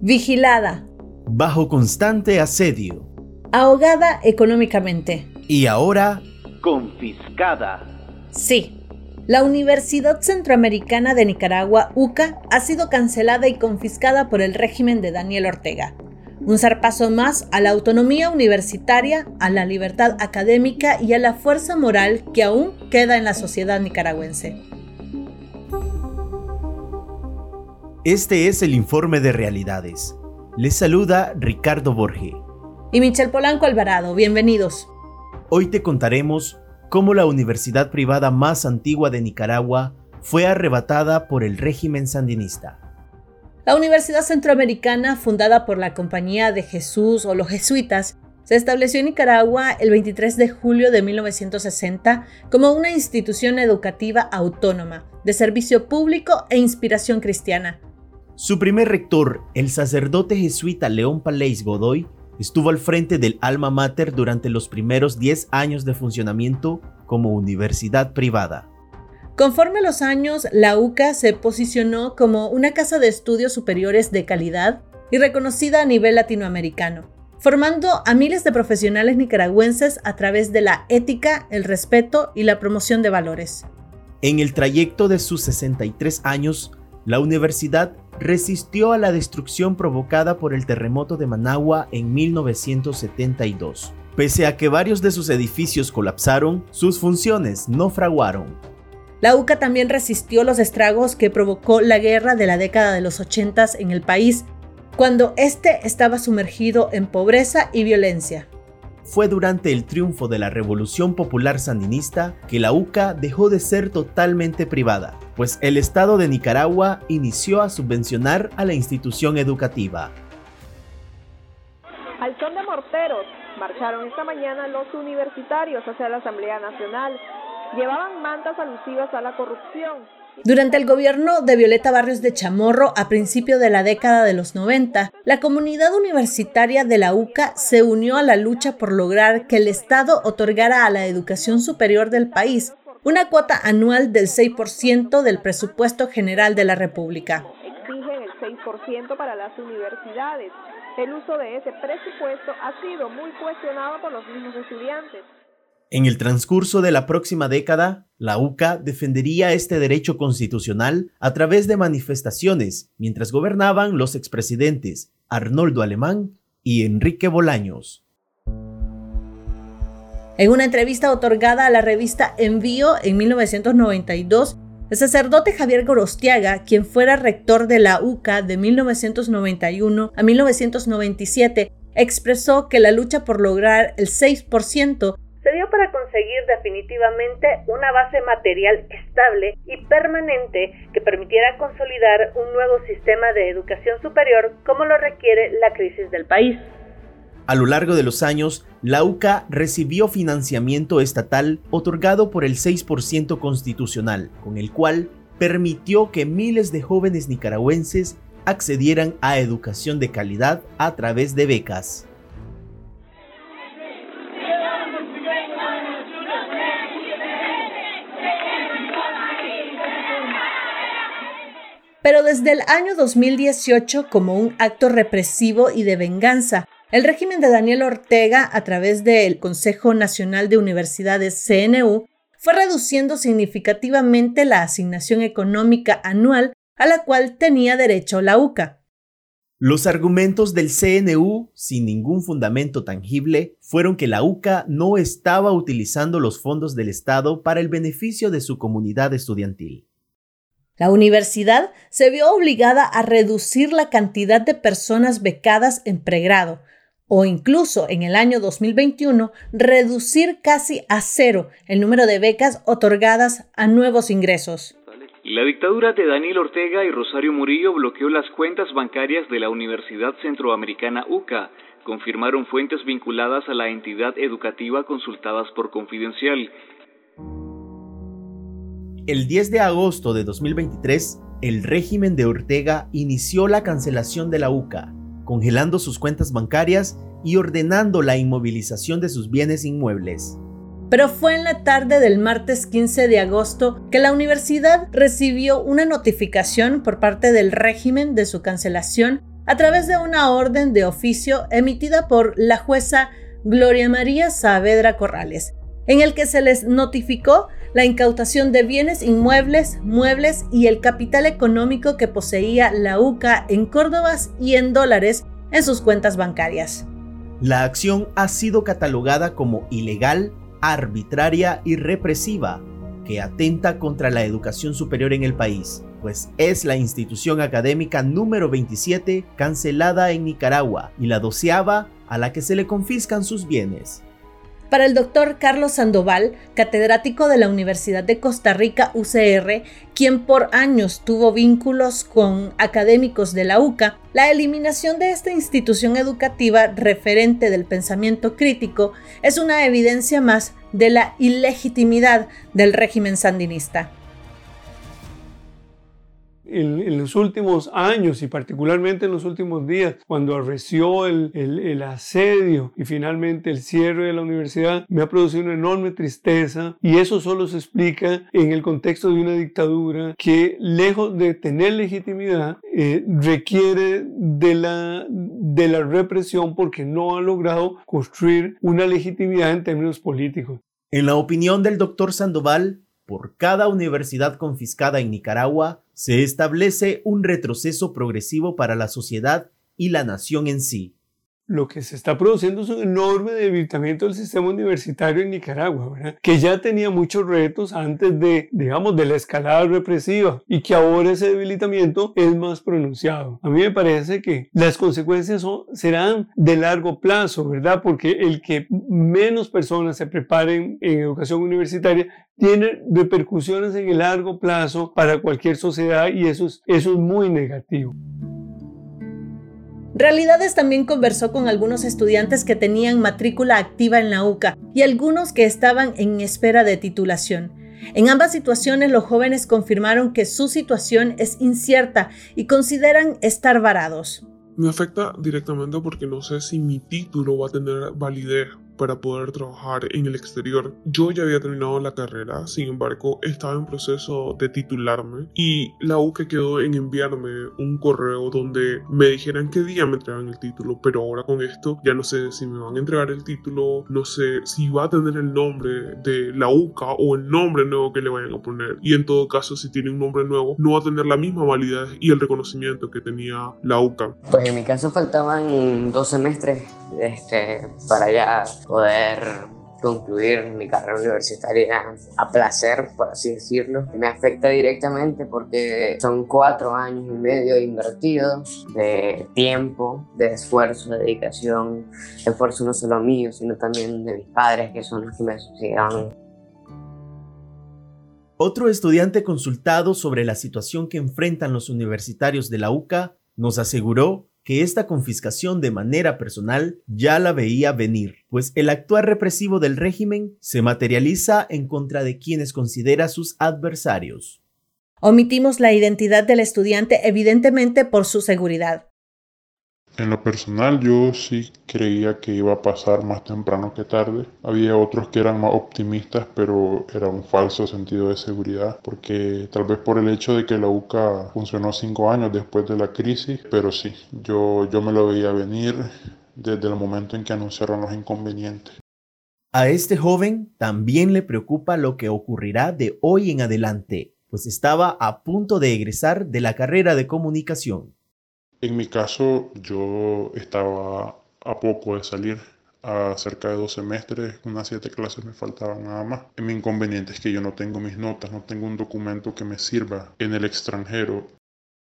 vigilada, bajo constante asedio, ahogada económicamente y ahora confiscada. Sí, la Universidad Centroamericana de Nicaragua, UCA, ha sido cancelada y confiscada por el régimen de Daniel Ortega. Un zarpazo más a la autonomía universitaria, a la libertad académica y a la fuerza moral que aún queda en la sociedad nicaragüense. Este es el informe de realidades. Les saluda Ricardo Borge. Y Michel Polanco Alvarado, bienvenidos. Hoy te contaremos cómo la universidad privada más antigua de Nicaragua fue arrebatada por el régimen sandinista. La Universidad Centroamericana, fundada por la Compañía de Jesús o los jesuitas, se estableció en Nicaragua el 23 de julio de 1960 como una institución educativa autónoma, de servicio público e inspiración cristiana, su primer rector, el sacerdote jesuita León Palais Godoy, estuvo al frente del alma mater durante los primeros 10 años de funcionamiento como universidad privada. Conforme a los años, la UCA se posicionó como una casa de estudios superiores de calidad y reconocida a nivel latinoamericano, formando a miles de profesionales nicaragüenses a través de la ética, el respeto y la promoción de valores. En el trayecto de sus 63 años, la universidad resistió a la destrucción provocada por el terremoto de Managua en 1972. Pese a que varios de sus edificios colapsaron, sus funciones no fraguaron. La UCA también resistió los estragos que provocó la guerra de la década de los 80 en el país, cuando éste estaba sumergido en pobreza y violencia. Fue durante el triunfo de la Revolución Popular Sandinista que la UCA dejó de ser totalmente privada, pues el Estado de Nicaragua inició a subvencionar a la institución educativa. Al son de morteros, marcharon esta mañana los universitarios hacia la Asamblea Nacional. Llevaban mantas alusivas a la corrupción durante el gobierno de Violeta Barrios de Chamorro a principio de la década de los 90, la comunidad universitaria de la UCA se unió a la lucha por lograr que el Estado otorgara a la educación superior del país una cuota anual del 6% del presupuesto general de la República. Exigen el 6% para las universidades. El uso de ese presupuesto ha sido muy cuestionado por los mismos estudiantes. En el transcurso de la próxima década, la UCA defendería este derecho constitucional a través de manifestaciones mientras gobernaban los expresidentes Arnoldo Alemán y Enrique Bolaños. En una entrevista otorgada a la revista Envío en 1992, el sacerdote Javier Gorostiaga, quien fuera rector de la UCA de 1991 a 1997, expresó que la lucha por lograr el 6% se dio para conseguir definitivamente una base material estable y permanente que permitiera consolidar un nuevo sistema de educación superior como lo requiere la crisis del país. A lo largo de los años, la UCA recibió financiamiento estatal otorgado por el 6% constitucional, con el cual permitió que miles de jóvenes nicaragüenses accedieran a educación de calidad a través de becas. Pero desde el año 2018, como un acto represivo y de venganza, el régimen de Daniel Ortega, a través del Consejo Nacional de Universidades CNU, fue reduciendo significativamente la asignación económica anual a la cual tenía derecho la UCA. Los argumentos del CNU, sin ningún fundamento tangible, fueron que la UCA no estaba utilizando los fondos del Estado para el beneficio de su comunidad estudiantil. La universidad se vio obligada a reducir la cantidad de personas becadas en pregrado, o incluso en el año 2021 reducir casi a cero el número de becas otorgadas a nuevos ingresos. La dictadura de Daniel Ortega y Rosario Murillo bloqueó las cuentas bancarias de la Universidad Centroamericana UCA, confirmaron fuentes vinculadas a la entidad educativa consultadas por Confidencial. El 10 de agosto de 2023, el régimen de Ortega inició la cancelación de la UCA, congelando sus cuentas bancarias y ordenando la inmovilización de sus bienes inmuebles. Pero fue en la tarde del martes 15 de agosto que la universidad recibió una notificación por parte del régimen de su cancelación a través de una orden de oficio emitida por la jueza Gloria María Saavedra Corrales, en el que se les notificó la incautación de bienes inmuebles, muebles y el capital económico que poseía la UCA en Córdoba y en dólares en sus cuentas bancarias. La acción ha sido catalogada como ilegal, arbitraria y represiva, que atenta contra la educación superior en el país, pues es la institución académica número 27 cancelada en Nicaragua y la doceava a la que se le confiscan sus bienes. Para el doctor Carlos Sandoval, catedrático de la Universidad de Costa Rica UCR, quien por años tuvo vínculos con académicos de la UCA, la eliminación de esta institución educativa referente del pensamiento crítico es una evidencia más de la ilegitimidad del régimen sandinista en, los últimos años y particularmente en los últimos días, cuando arreció el, el, asedio y finalmente el cierre de la universidad, me ha producido una enorme tristeza y eso solo se explica en el contexto de una dictadura que lejos de tener legitimidad eh, requiere de la, de la represión porque no ha logrado construir una legitimidad en términos políticos. En la opinión del doctor Sandoval, por cada universidad confiscada en Nicaragua, se establece un retroceso progresivo para la sociedad y la nación en sí lo que se está produciendo es un enorme debilitamiento del sistema universitario en Nicaragua, que ya tenía muchos retos antes de, digamos, de la escalada represiva y que ahora ese debilitamiento es más pronunciado. A mí me parece que las consecuencias serán de largo plazo, ¿verdad? Porque el que menos personas se preparen en educación universitaria tiene repercusiones en el largo plazo para cualquier sociedad y eso es, eso es muy negativo. Realidades también conversó con algunos estudiantes que tenían matrícula activa en la UCA y algunos que estaban en espera de titulación. En ambas situaciones los jóvenes confirmaron que su situación es incierta y consideran estar varados. Me afecta directamente porque no sé si mi título va a tener validez para poder trabajar en el exterior. Yo ya había terminado la carrera, sin embargo, estaba en proceso de titularme y la U que quedó en enviarme un correo donde me dijeran qué día me entregan el título, pero ahora con esto ya no sé si me van a entregar el título, no sé si va a tener el nombre de la UCA o el nombre nuevo que le vayan a poner. Y en todo caso, si tiene un nombre nuevo, no va a tener la misma validez y el reconocimiento que tenía la UCA. Pues en mi caso faltaban dos semestres este, para ya poder concluir mi carrera universitaria a placer, por así decirlo. Me afecta directamente porque son cuatro años y medio invertidos de tiempo, de esfuerzo, de dedicación, esfuerzo no solo mío, sino también de mis padres, que son los que me sucedieron. Otro estudiante consultado sobre la situación que enfrentan los universitarios de la UCA nos aseguró que esta confiscación de manera personal ya la veía venir, pues el actuar represivo del régimen se materializa en contra de quienes considera sus adversarios. Omitimos la identidad del estudiante evidentemente por su seguridad. En lo personal yo sí creía que iba a pasar más temprano que tarde. Había otros que eran más optimistas, pero era un falso sentido de seguridad, porque tal vez por el hecho de que la UCA funcionó cinco años después de la crisis, pero sí, yo, yo me lo veía venir desde el momento en que anunciaron los inconvenientes. A este joven también le preocupa lo que ocurrirá de hoy en adelante, pues estaba a punto de egresar de la carrera de comunicación. En mi caso, yo estaba a poco de salir, a cerca de dos semestres, unas siete clases me faltaban nada más. Mi inconveniente es que yo no tengo mis notas, no tengo un documento que me sirva en el extranjero.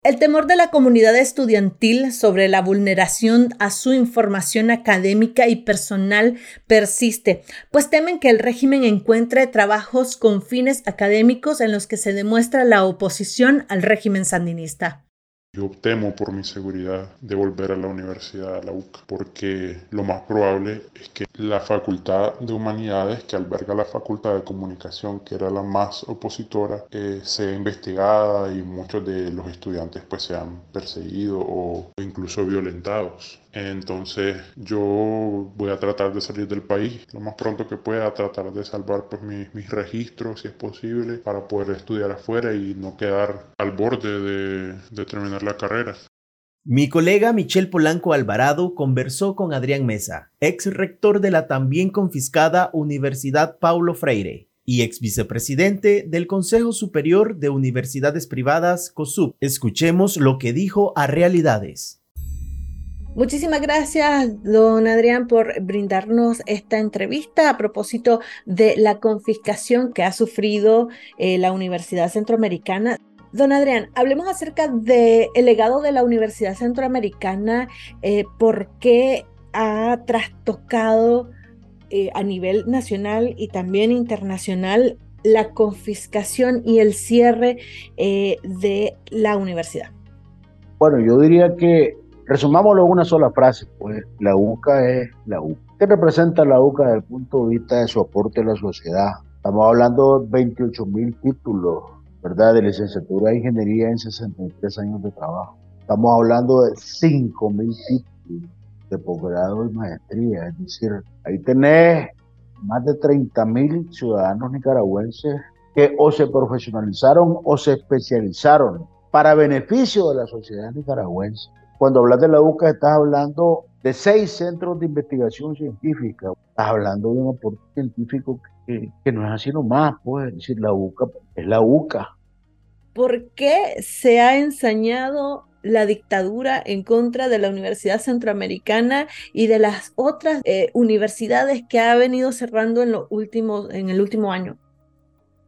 El temor de la comunidad estudiantil sobre la vulneración a su información académica y personal persiste, pues temen que el régimen encuentre trabajos con fines académicos en los que se demuestra la oposición al régimen sandinista. Yo temo por mi seguridad de volver a la universidad, a la UCA, porque lo más probable es que la Facultad de Humanidades, que alberga la Facultad de Comunicación, que era la más opositora, eh, sea investigada y muchos de los estudiantes pues sean perseguidos o incluso violentados. Entonces yo voy a tratar de salir del país lo más pronto que pueda, tratar de salvar pues, mis, mis registros si es posible para poder estudiar afuera y no quedar al borde de, de terminar la carrera. Mi colega Michel Polanco Alvarado conversó con Adrián Mesa, ex rector de la también confiscada Universidad Paulo Freire y ex vicepresidente del Consejo Superior de Universidades Privadas, COSUP. Escuchemos lo que dijo a Realidades. Muchísimas gracias, don Adrián, por brindarnos esta entrevista a propósito de la confiscación que ha sufrido eh, la Universidad Centroamericana. Don Adrián, hablemos acerca del legado de la Universidad Centroamericana, eh, por qué ha trastocado eh, a nivel nacional y también internacional la confiscación y el cierre de la universidad. Bueno, yo diría que Resumámoslo en una sola frase, pues la UCA es la UCA. ¿Qué representa la UCA desde el punto de vista de su aporte a la sociedad? Estamos hablando de 28 mil títulos, ¿verdad? De licenciatura de ingeniería en 63 años de trabajo. Estamos hablando de 5 mil títulos de posgrado y maestría. Es decir, ahí tenés más de 30 mil ciudadanos nicaragüenses que o se profesionalizaron o se especializaron para beneficio de la sociedad nicaragüense. Cuando hablas de la UCA, estás hablando de seis centros de investigación científica. Estás hablando de un aporte científico que, no es así nomás, pues decir, la UCA es la UCA. ¿Por qué se ha ensañado la dictadura en contra de la Universidad Centroamericana y de las otras eh, universidades que ha venido cerrando en, en el último año?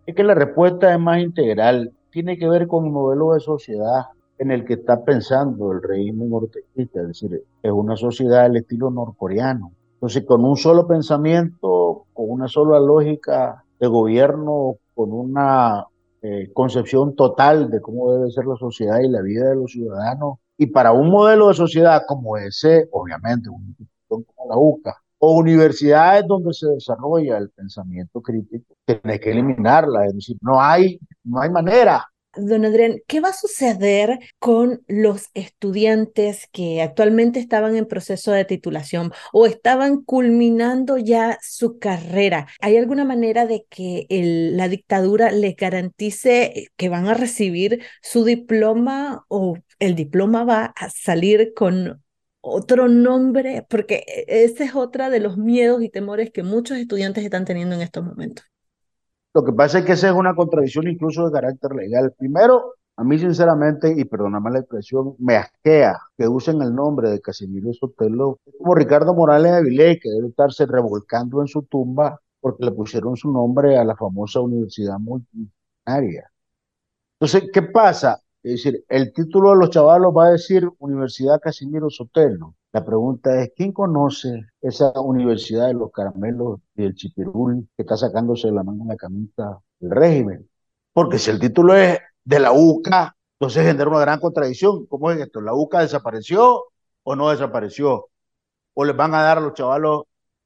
Es que la respuesta es más integral, tiene que ver con el modelo de sociedad, en el que está pensando el régimen orteguista, es decir, es una sociedad del estilo norcoreano. Entonces, con un solo pensamiento, con una sola lógica de gobierno, con una eh, concepción total de cómo debe ser la sociedad y la vida de los ciudadanos, y para un modelo de sociedad como ese, obviamente, una institución como la UCA, o universidades donde se desarrolla el pensamiento crítico, tiene que eliminarla, es decir, no hay, no hay manera Don Adrián, ¿qué va a suceder con los estudiantes que actualmente estaban en proceso de titulación o estaban culminando ya su carrera? ¿Hay alguna manera de que la dictadura les garantice que van a recibir su diploma o el diploma va a salir con otro nombre? Porque e, ese es otra de los miedos y temores que muchos estudiantes están teniendo en estos momentos. Lo que pasa es que esa es una contradicción incluso de carácter legal. Primero, a mí sinceramente, y perdóname la expresión, me asquea que usen el nombre de Casimiro Sotelo como Ricardo Morales Avilés, que debe estarse revolcando en su tumba porque le pusieron su nombre a la famosa universidad multidisciplinaria. Entonces, ¿qué pasa? Es decir, el título de los chavalos va a decir Universidad Casimiro Sotelo. La pregunta es, ¿quién conoce esa Universidad de los Caramelos y el Chipirul que está sacándose de la mano la camisa del régimen? Porque si el título es de la UCA, entonces genera una gran contradicción. ¿Cómo es esto? ¿La UCA desapareció o no desapareció? ¿O les van a dar a los chavalos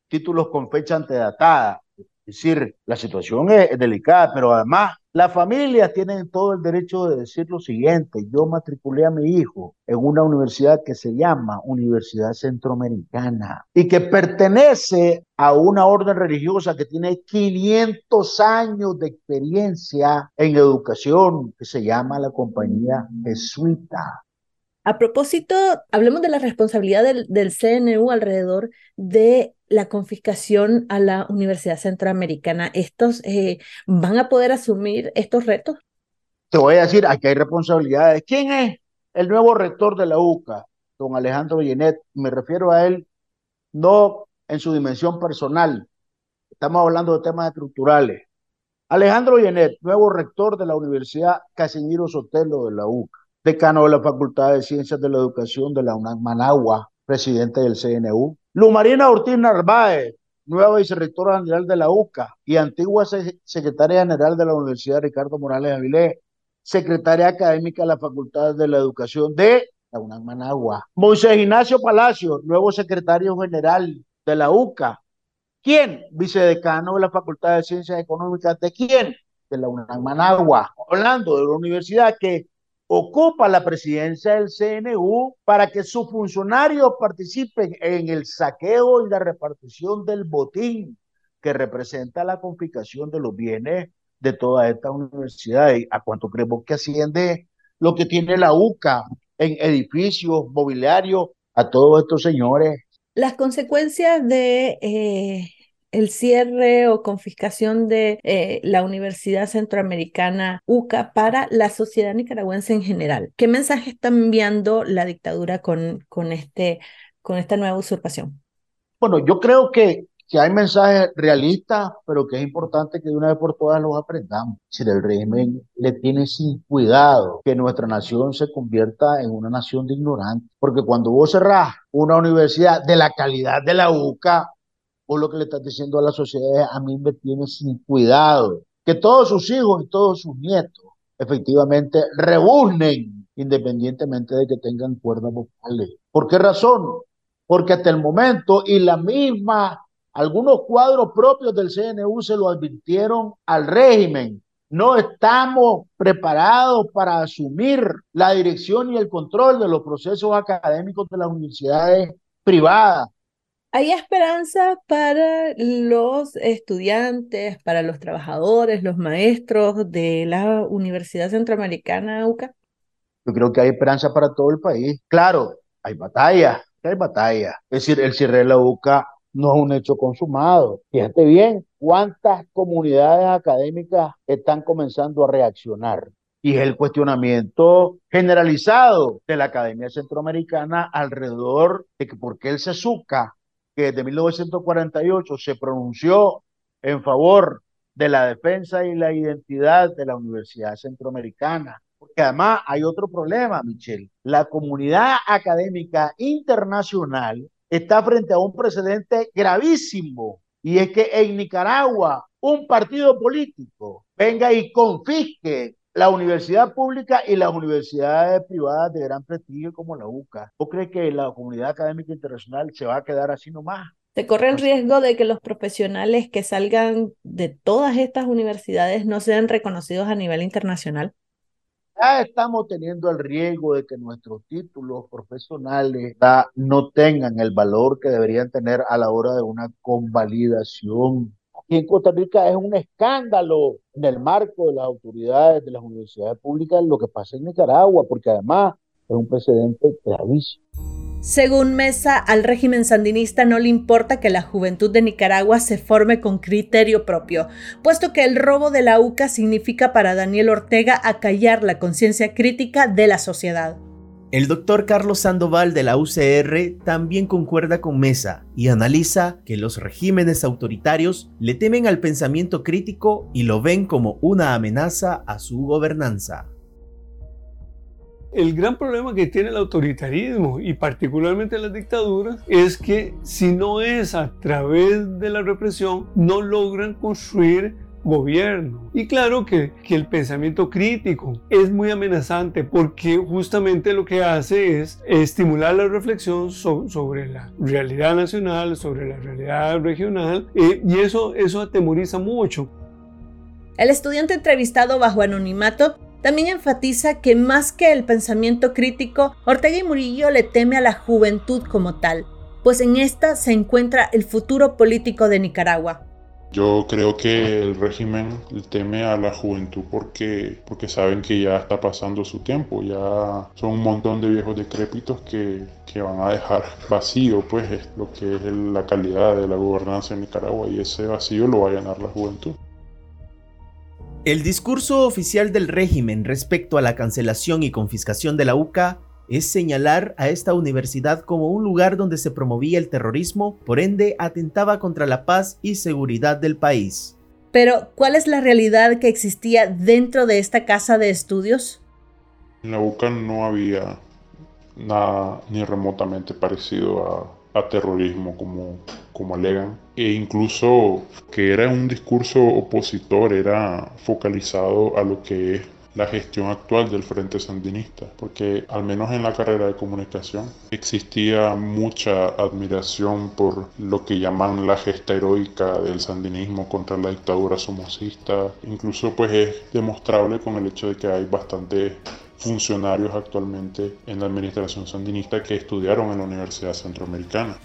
títulos con fecha antedatada? Es decir, la situación es, delicada, pero además las familias tienen todo el derecho de decir lo siguiente, yo matriculé a mi hijo en una universidad que se llama Universidad Centroamericana y que pertenece a una orden religiosa que tiene 500 años de experiencia en educación, que se llama la Compañía Jesuita. A propósito, hablemos de la responsabilidad del, del CNU alrededor de la confiscación a la Universidad Centroamericana. ¿Estos eh, van a poder asumir estos retos? Te voy a decir, aquí hay responsabilidades. ¿Quién es el nuevo rector de la UCA? Don Alejandro Yenet. Me refiero a él no en su dimensión personal. Estamos hablando de temas estructurales. Alejandro Yenet, nuevo rector de la Universidad Casimiro Sotelo de la UCA, decano de la Facultad de Ciencias de la Educación de la UNAM Managua, presidente del CNU, Lumarina Ortiz Narváez, nueva vicerrectora general de la UCA y antigua secretaria general de la Universidad Ricardo Morales Avilés, secretaria académica de la Facultad de la Educación de la UNAM Managua. Moisés Ignacio Palacio, nuevo secretario general de la UCA. ¿Quién? Vicedecano de la Facultad de Ciencias Económicas. ¿De quién? De la UNAM Managua. Hablando de la universidad que ocupa la presidencia del CNU para que sus funcionarios participen en el saqueo y la repartición del botín que representa la confiscación de los bienes de toda esta universidad. ¿A cuánto creemos que asciende lo que tiene la UCA en edificios, mobiliarios, a todos estos señores. Las consecuencias de eh, el cierre o confiscación de eh, la Universidad Centroamericana UCA para la sociedad nicaragüense en general. ¿Qué mensaje está enviando la dictadura con, con, este, con esta nueva usurpación? Bueno, yo creo que que hay mensajes realistas, pero que es importante que de una vez por todas los aprendamos. Si el régimen le tiene sin cuidado que nuestra nación se convierta en una nación de ignorantes, porque cuando vos cerrás una universidad de la calidad de la UCA, vos lo que le estás diciendo a la sociedad a mí me tiene sin cuidado, que todos sus hijos y todos sus nietos efectivamente rebuznen independientemente de que tengan cuerdas vocales. ¿Por qué razón? Porque hasta el momento y la misma algunos cuadros propios del CNU se lo advirtieron al régimen. No estamos preparados para asumir la dirección y el control de los procesos académicos de las universidades privadas. ¿Hay esperanza para los estudiantes, para los trabajadores, los maestros de la Universidad Centroamericana UCA? Yo creo que hay esperanza para todo el país. Claro, hay batalla, hay batalla. Es decir, el cierre de la UCA no es un hecho consumado. Fíjate bien cuántas comunidades académicas están comenzando a reaccionar. Y es el cuestionamiento generalizado de la Academia Centroamericana alrededor de que por qué el CESUCA, que desde 1948 se pronunció en favor de la defensa y la identidad de la Universidad Centroamericana. Porque además hay otro problema, Michelle. La comunidad académica internacional está frente a un precedente gravísimo y es que en Nicaragua un partido político venga y confisque la universidad pública y las universidades privadas de gran prestigio como la UCA. ¿Vos crees que la comunidad académica internacional se va a quedar así nomás? ¿Se corre el riesgo de que los profesionales que salgan de todas estas universidades no sean reconocidos a nivel internacional? ya estamos teniendo el riesgo de que nuestros títulos profesionales no tengan el valor que deberían tener a la hora de una convalidación. Aquí en Costa Rica es un escándalo en el marco de las autoridades de las universidades públicas lo que pasa en Nicaragua, porque además es un precedente gravísimo. Según Mesa, al régimen sandinista no le importa que la juventud de Nicaragua se forme con criterio propio, puesto que el robo de la UCA significa para Daniel Ortega acallar la conciencia crítica de la sociedad. El doctor Carlos Sandoval de la UCR también concuerda con Mesa y analiza que los regímenes autoritarios le temen al pensamiento crítico y lo ven como una amenaza a su gobernanza. El gran problema que tiene el autoritarismo y particularmente las dictaduras es que si no es a través de la represión, no logran construir gobierno. Y claro que, que, el pensamiento crítico es muy amenazante porque justamente lo que hace es estimular la reflexión sobre la realidad nacional, sobre la realidad regional eh, y eso, eso atemoriza mucho. El estudiante entrevistado bajo anonimato también enfatiza que más que el pensamiento crítico, Ortega y Murillo le teme a la juventud como tal, pues en esta se encuentra el futuro político de Nicaragua. Yo creo que el régimen teme a la juventud porque, porque saben que ya está pasando su tiempo, ya son un montón de viejos decrépitos que, que van a dejar vacío pues lo que es la calidad de la gobernanza en Nicaragua y ese vacío lo va a llenar la juventud. El discurso oficial del régimen respecto a la cancelación y confiscación de la UCA es señalar a esta universidad como un lugar donde se promovía el terrorismo, por ende atentaba contra la paz y seguridad del país. Pero, ¿cuál es la realidad que existía dentro de esta casa de estudios? En la UCA no había nada ni remotamente parecido a a terrorismo, como, como alegan, e incluso que era un discurso opositor, era focalizado a lo que es la gestión actual del Frente Sandinista, porque al menos en la carrera de comunicación existía mucha admiración por lo que llaman la gesta heroica del sandinismo contra la dictadura somocista, incluso pues es demostrable con el hecho de que hay bastante funcionarios actualmente en la administración sandinista que estudiaron en la Universidad Centroamericana.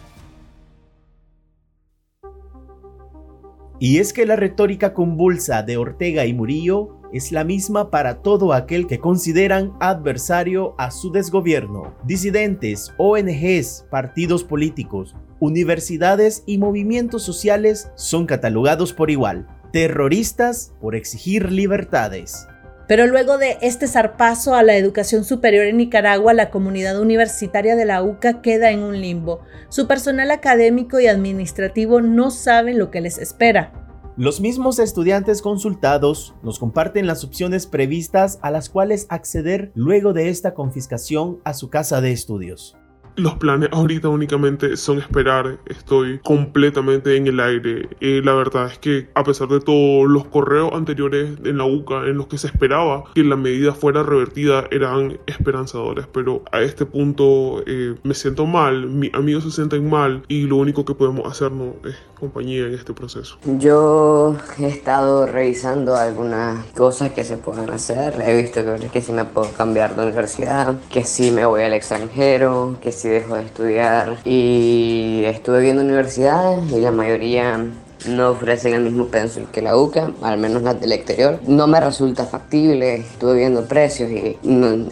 Y es que la retórica convulsa de Ortega y Murillo es la misma para todo aquel que consideran adversario a su desgobierno. Disidentes, ONGs, partidos políticos, universidades y movimientos sociales son catalogados por igual, terroristas por exigir libertades. Pero luego de este zarpazo a la educación superior en Nicaragua, la comunidad universitaria de la UCA queda en un limbo. Su personal académico y administrativo no saben lo que les espera. Los mismos estudiantes consultados nos comparten las opciones previstas a las cuales acceder luego de esta confiscación a su casa de estudios. Los planes ahorita únicamente son esperar, estoy completamente en el aire. Eh, la verdad es que a pesar de todos los correos anteriores en la UCA en los que se esperaba que la medida fuera revertida eran esperanzadores, pero a este punto eh, me siento mal, mis amigos se sienten mal y lo único que podemos hacernos es compañía en este proceso. Yo he estado revisando algunas cosas que se pueden hacer, he visto que, que si me puedo cambiar de universidad, que si me voy al extranjero, que si si dejo de estudiar. Y estuve viendo universidades y la mayoría no ofrecen el mismo pencil que la UCA, al menos las del exterior. No me resulta factible, estuve viendo precios y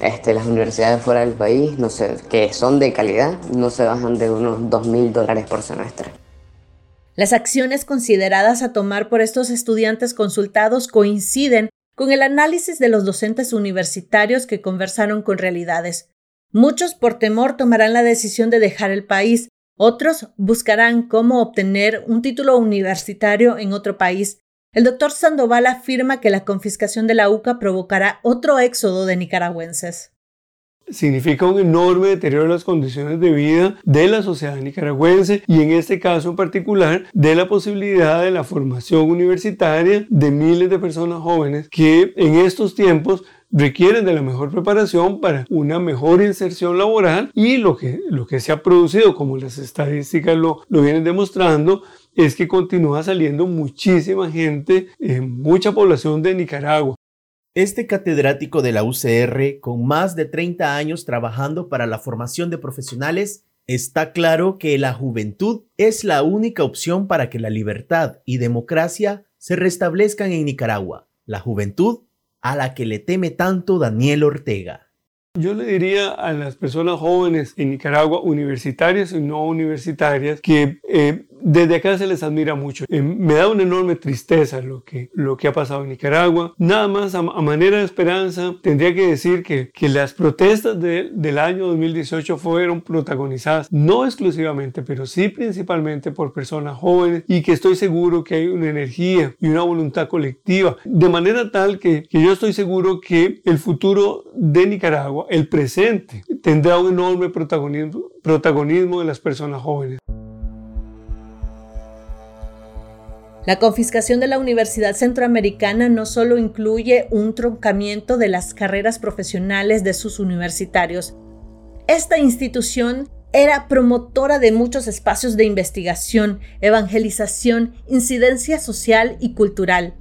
este, las universidades fuera del país, no sé, que son de calidad, no se bajan de unos 2 mil dólares por semestre. Las acciones consideradas a tomar por estos estudiantes consultados coinciden con el análisis de los docentes universitarios que conversaron con realidades. Muchos por temor tomarán la decisión de dejar el país, otros buscarán cómo obtener un título universitario en otro país. El doctor Sandoval afirma que la confiscación de la UCA provocará otro éxodo de nicaragüenses significa un enorme deterioro de las condiciones de vida de la sociedad nicaragüense y en este caso en particular de la posibilidad de la formación universitaria de miles de personas jóvenes que en estos tiempos requieren de la mejor preparación para una mejor inserción laboral y lo que, lo que se ha producido, como las estadísticas lo, lo vienen demostrando, es que continúa saliendo muchísima gente, eh, mucha población de Nicaragua. Este catedrático de la UCR, con más de 30 años trabajando para la formación de profesionales, está claro que la juventud es la única opción para que la libertad y democracia se restablezcan en Nicaragua. La juventud a la que le teme tanto Daniel Ortega. Yo le diría a las personas jóvenes en Nicaragua, universitarias y no universitarias, que eh, desde acá se les admira mucho. Eh, me da una enorme tristeza lo que, lo que ha pasado en Nicaragua. Nada más a, manera de esperanza, tendría que decir que, que las protestas del año 2018 fueron protagonizadas no exclusivamente, pero sí principalmente por personas jóvenes y que estoy seguro que hay una energía y una voluntad colectiva, de manera tal que, que yo estoy seguro que el futuro de Nicaragua, el presente, tendrá un enorme protagonismo, de las personas jóvenes. La confiscación de la Universidad Centroamericana no solo incluye un troncamiento de las carreras profesionales de sus universitarios. Esta institución era promotora de muchos espacios de investigación, evangelización, incidencia social y cultural.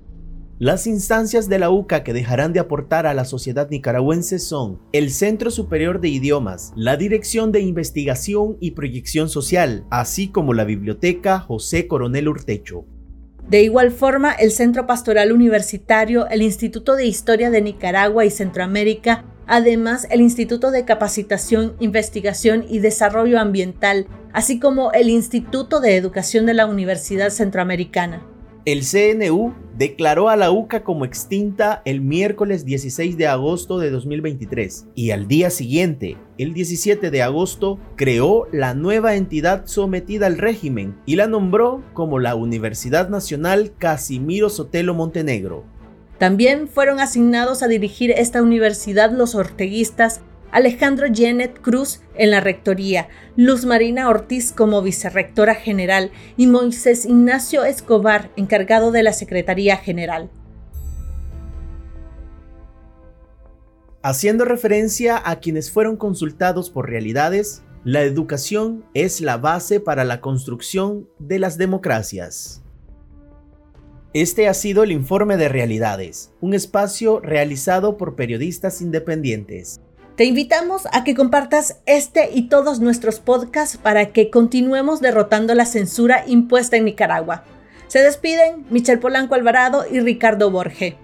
Las instancias de la UCA que dejarán de aportar a la sociedad nicaragüense son el Centro Superior de Idiomas, la Dirección de Investigación y Proyección Social, así como la Biblioteca José Coronel Urtecho. De igual forma, el Centro Pastoral Universitario, el Instituto de Historia de Nicaragua y Centroamérica, además el Instituto de Capacitación, Investigación y Desarrollo Ambiental, así como el Instituto de Educación de la Universidad Centroamericana. El CNU declaró a la UCA como extinta el miércoles 16 de agosto de 2023 y al día siguiente, el 17 de agosto, creó la nueva entidad sometida al régimen y la nombró como la Universidad Nacional Casimiro Sotelo Montenegro. También fueron asignados a dirigir esta universidad los orteguistas Alejandro Janet Cruz en la rectoría, Luz Marina Ortiz como vicerrectora general y Moisés Ignacio Escobar encargado de la Secretaría General. Haciendo referencia a quienes fueron consultados por realidades, la educación es la base para la construcción de las democracias. Este ha sido el informe de realidades, un espacio realizado por periodistas independientes. Te invitamos a que compartas este y todos nuestros podcasts para que continuemos derrotando la censura impuesta en Nicaragua. Se despiden Michel Polanco Alvarado y Ricardo Borge.